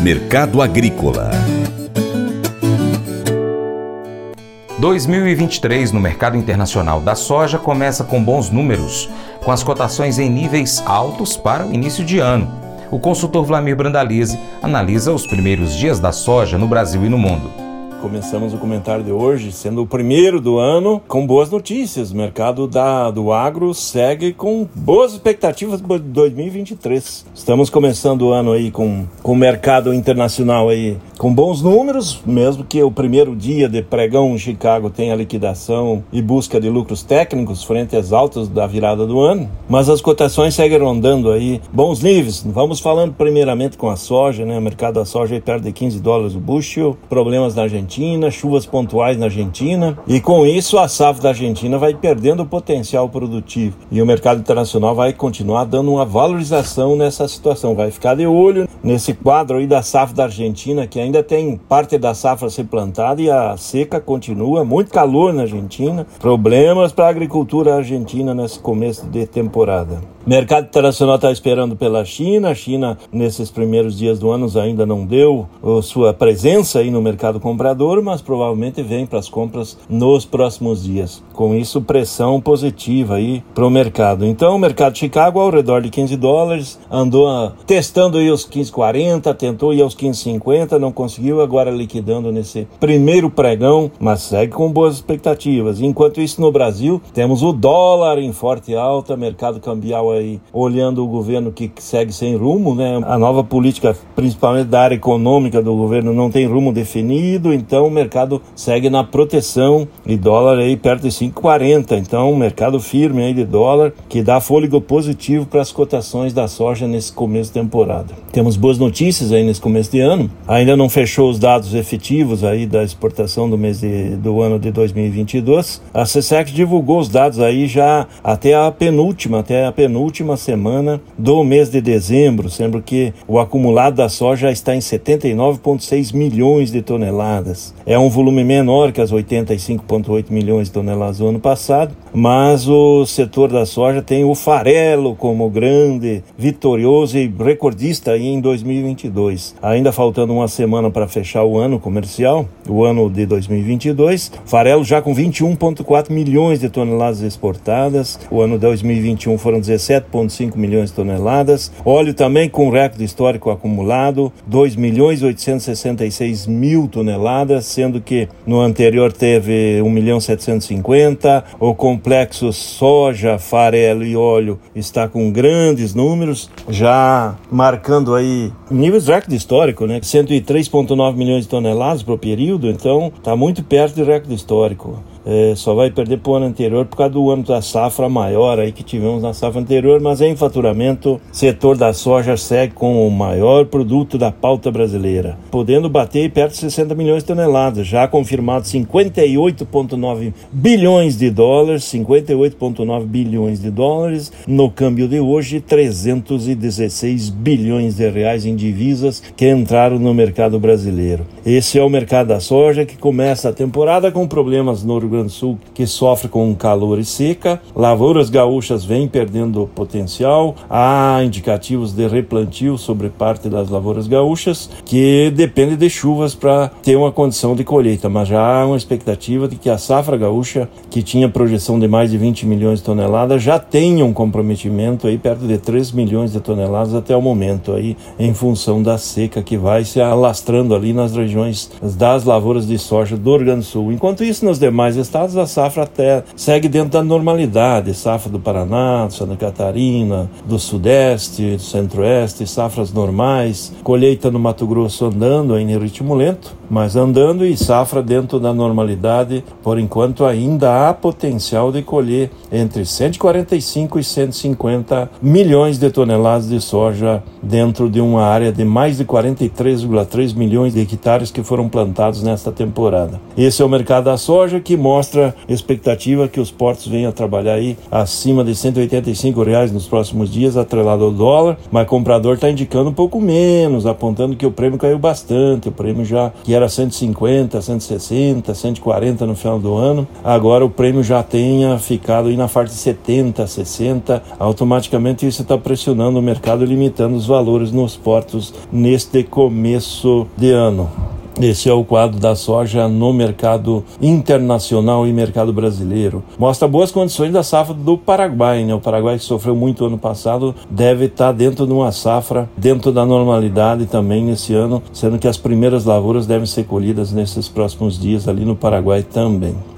Mercado Agrícola 2023 no mercado internacional da soja começa com bons números, com as cotações em níveis altos para o início de ano. O consultor Vlamir Brandalize analisa os primeiros dias da soja no Brasil e no mundo. Começamos o comentário de hoje, sendo o primeiro do ano, com boas notícias. O mercado da, do agro segue com boas expectativas para 2023. Estamos começando o ano aí com, com o mercado internacional aí com bons números, mesmo que o primeiro dia de pregão em Chicago tenha liquidação e busca de lucros técnicos frente às altas da virada do ano. Mas as cotações seguem rondando aí bons níveis. Vamos falando primeiramente com a soja, né? O mercado da soja aí perto de 15 dólares o bushel, problemas na Argentina Argentina, chuvas pontuais na Argentina, e com isso a safra da Argentina vai perdendo o potencial produtivo. E o mercado internacional vai continuar dando uma valorização nessa situação. Vai ficar de olho nesse quadro aí da safra da Argentina, que ainda tem parte da safra a ser plantada e a seca continua, muito calor na Argentina, problemas para a agricultura argentina nesse começo de temporada. Mercado internacional está esperando pela China. A China, nesses primeiros dias do ano, ainda não deu sua presença aí no mercado comprador, mas provavelmente vem para as compras nos próximos dias. Com isso, pressão positiva aí para o mercado. Então, o mercado de Chicago, ao redor de 15 dólares, andou ah, testando aí os 15,40, tentou ir aos 15,50, não conseguiu, agora liquidando nesse primeiro pregão, mas segue com boas expectativas. Enquanto isso, no Brasil, temos o dólar em forte alta, mercado cambial aí olhando o governo que segue sem rumo, né? A nova política, principalmente da área econômica do governo, não tem rumo definido, então o mercado segue na proteção e dólar aí perto de 5,40. Então, mercado firme aí de dólar que dá fôlego positivo para as cotações da soja nesse começo de temporada. Temos boas notícias aí nesse começo de ano. Ainda não fechou os dados efetivos aí da exportação do mês de, do ano de 2022. A CSEC divulgou os dados aí já até a penúltima, até a penúltima última semana do mês de dezembro, sendo que o acumulado da soja está em 79,6 milhões de toneladas. É um volume menor que as 85,8 milhões de toneladas do ano passado, mas o setor da soja tem o farelo como grande, vitorioso e recordista em 2022. Ainda faltando uma semana para fechar o ano comercial, o ano de 2022, farelo já com 21,4 milhões de toneladas exportadas. O ano de 2021 foram 17 7,5 milhões de toneladas. Óleo também com recorde histórico acumulado, 2 milhões 866 mil toneladas, sendo que no anterior teve 1 milhão 750. O complexo soja, farelo e óleo está com grandes números, já marcando aí níveis recorde histórico, né? 103,9 milhões de toneladas o período, então está muito perto do recorde histórico é, só vai perder para o ano anterior por causa do ano da safra maior aí que tivemos na safra anterior, mas em faturamento, setor da soja segue com o maior produto da pauta brasileira, podendo bater perto de 60 milhões de toneladas, já confirmado 58,9 bilhões de dólares, 58,9 bilhões de dólares, no câmbio de hoje, 316 bilhões de reais em divisas que entraram no mercado brasileiro. Esse é o mercado da soja que começa a temporada com problemas no Rio Grande do Sul que sofre com calor e seca. Lavouras gaúchas vêm perdendo potencial. Há indicativos de replantio sobre parte das lavouras gaúchas que depende de chuvas para ter uma condição de colheita, mas já há uma expectativa de que a safra gaúcha, que tinha projeção de mais de 20 milhões de toneladas, já tenha um comprometimento aí perto de 3 milhões de toneladas até o momento aí, em função da seca que vai se alastrando ali nas regiões das lavouras de soja do Rio Grande do Sul. Enquanto isso, nos demais estados, a safra até segue dentro da normalidade. Safra do Paraná, Santa Catarina, do Sudeste, do Centro-Oeste, safras normais. Colheita no Mato Grosso andando em ritmo lento, mas andando e safra dentro da normalidade. Por enquanto, ainda há potencial de colher entre 145 e 150 milhões de toneladas de soja dentro de uma área de mais de 43,3 milhões de hectares que foram plantados nesta temporada. Esse é o mercado da soja que mostra expectativa que os portos venham a trabalhar aí acima de 185 reais nos próximos dias, atrelado ao dólar, mas comprador está indicando um pouco menos, apontando que o prêmio caiu bastante, o prêmio já que era 150, 160, 140 no final do ano, agora o prêmio já tenha ficado aí na faixa de 70, 60, automaticamente isso está pressionando o mercado, limitando os valores nos portos neste começo de ano. Esse é o quadro da soja no mercado internacional e mercado brasileiro. Mostra boas condições da safra do Paraguai. Né? O Paraguai que sofreu muito ano passado deve estar dentro de uma safra dentro da normalidade também nesse ano, sendo que as primeiras lavouras devem ser colhidas nesses próximos dias ali no Paraguai também.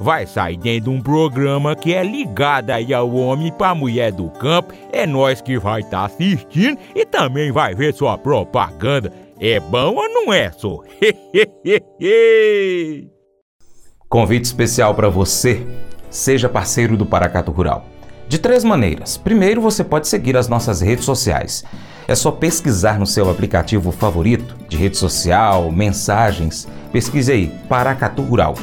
vai sair dentro de um programa que é ligado aí ao homem para mulher do campo. É nós que vai estar tá assistindo e também vai ver sua propaganda. É bom ou não é, só? Convite especial para você. Seja parceiro do Paracato Rural. De três maneiras. Primeiro, você pode seguir as nossas redes sociais. É só pesquisar no seu aplicativo favorito de rede social, mensagens. Pesquise aí, Paracatu Rural.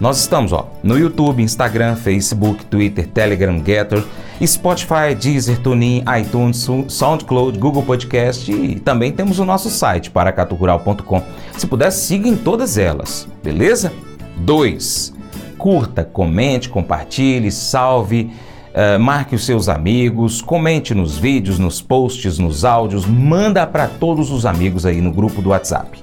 Nós estamos ó, no YouTube, Instagram, Facebook, Twitter, Telegram, Getter, Spotify, Deezer, TuneIn, iTunes, SoundCloud, Google Podcast e também temos o nosso site, paracaturural.com. Se puder, siga em todas elas, beleza? 2. Curta, comente, compartilhe, salve, uh, marque os seus amigos, comente nos vídeos, nos posts, nos áudios, manda para todos os amigos aí no grupo do WhatsApp.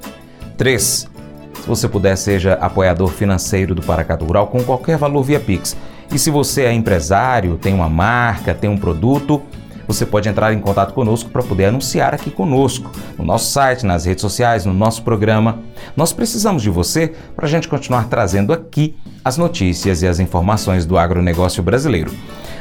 3 se você puder, seja apoiador financeiro do Paracato Rural com qualquer valor via Pix. E se você é empresário, tem uma marca, tem um produto, você pode entrar em contato conosco para poder anunciar aqui conosco, no nosso site, nas redes sociais, no nosso programa. Nós precisamos de você para a gente continuar trazendo aqui as notícias e as informações do agronegócio brasileiro.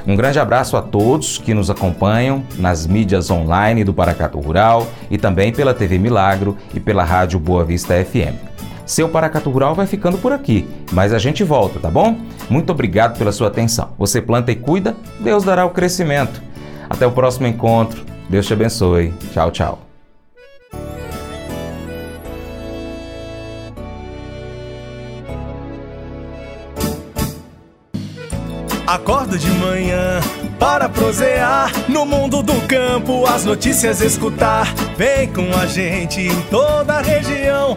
Um grande abraço a todos que nos acompanham nas mídias online do Paracato Rural e também pela TV Milagro e pela Rádio Boa Vista FM. Seu Paracatu Rural vai ficando por aqui, mas a gente volta, tá bom? Muito obrigado pela sua atenção. Você planta e cuida, Deus dará o crescimento. Até o próximo encontro. Deus te abençoe. Tchau, tchau. Acordo de manhã para prosear no mundo do campo, as notícias escutar. Vem com a gente em toda a região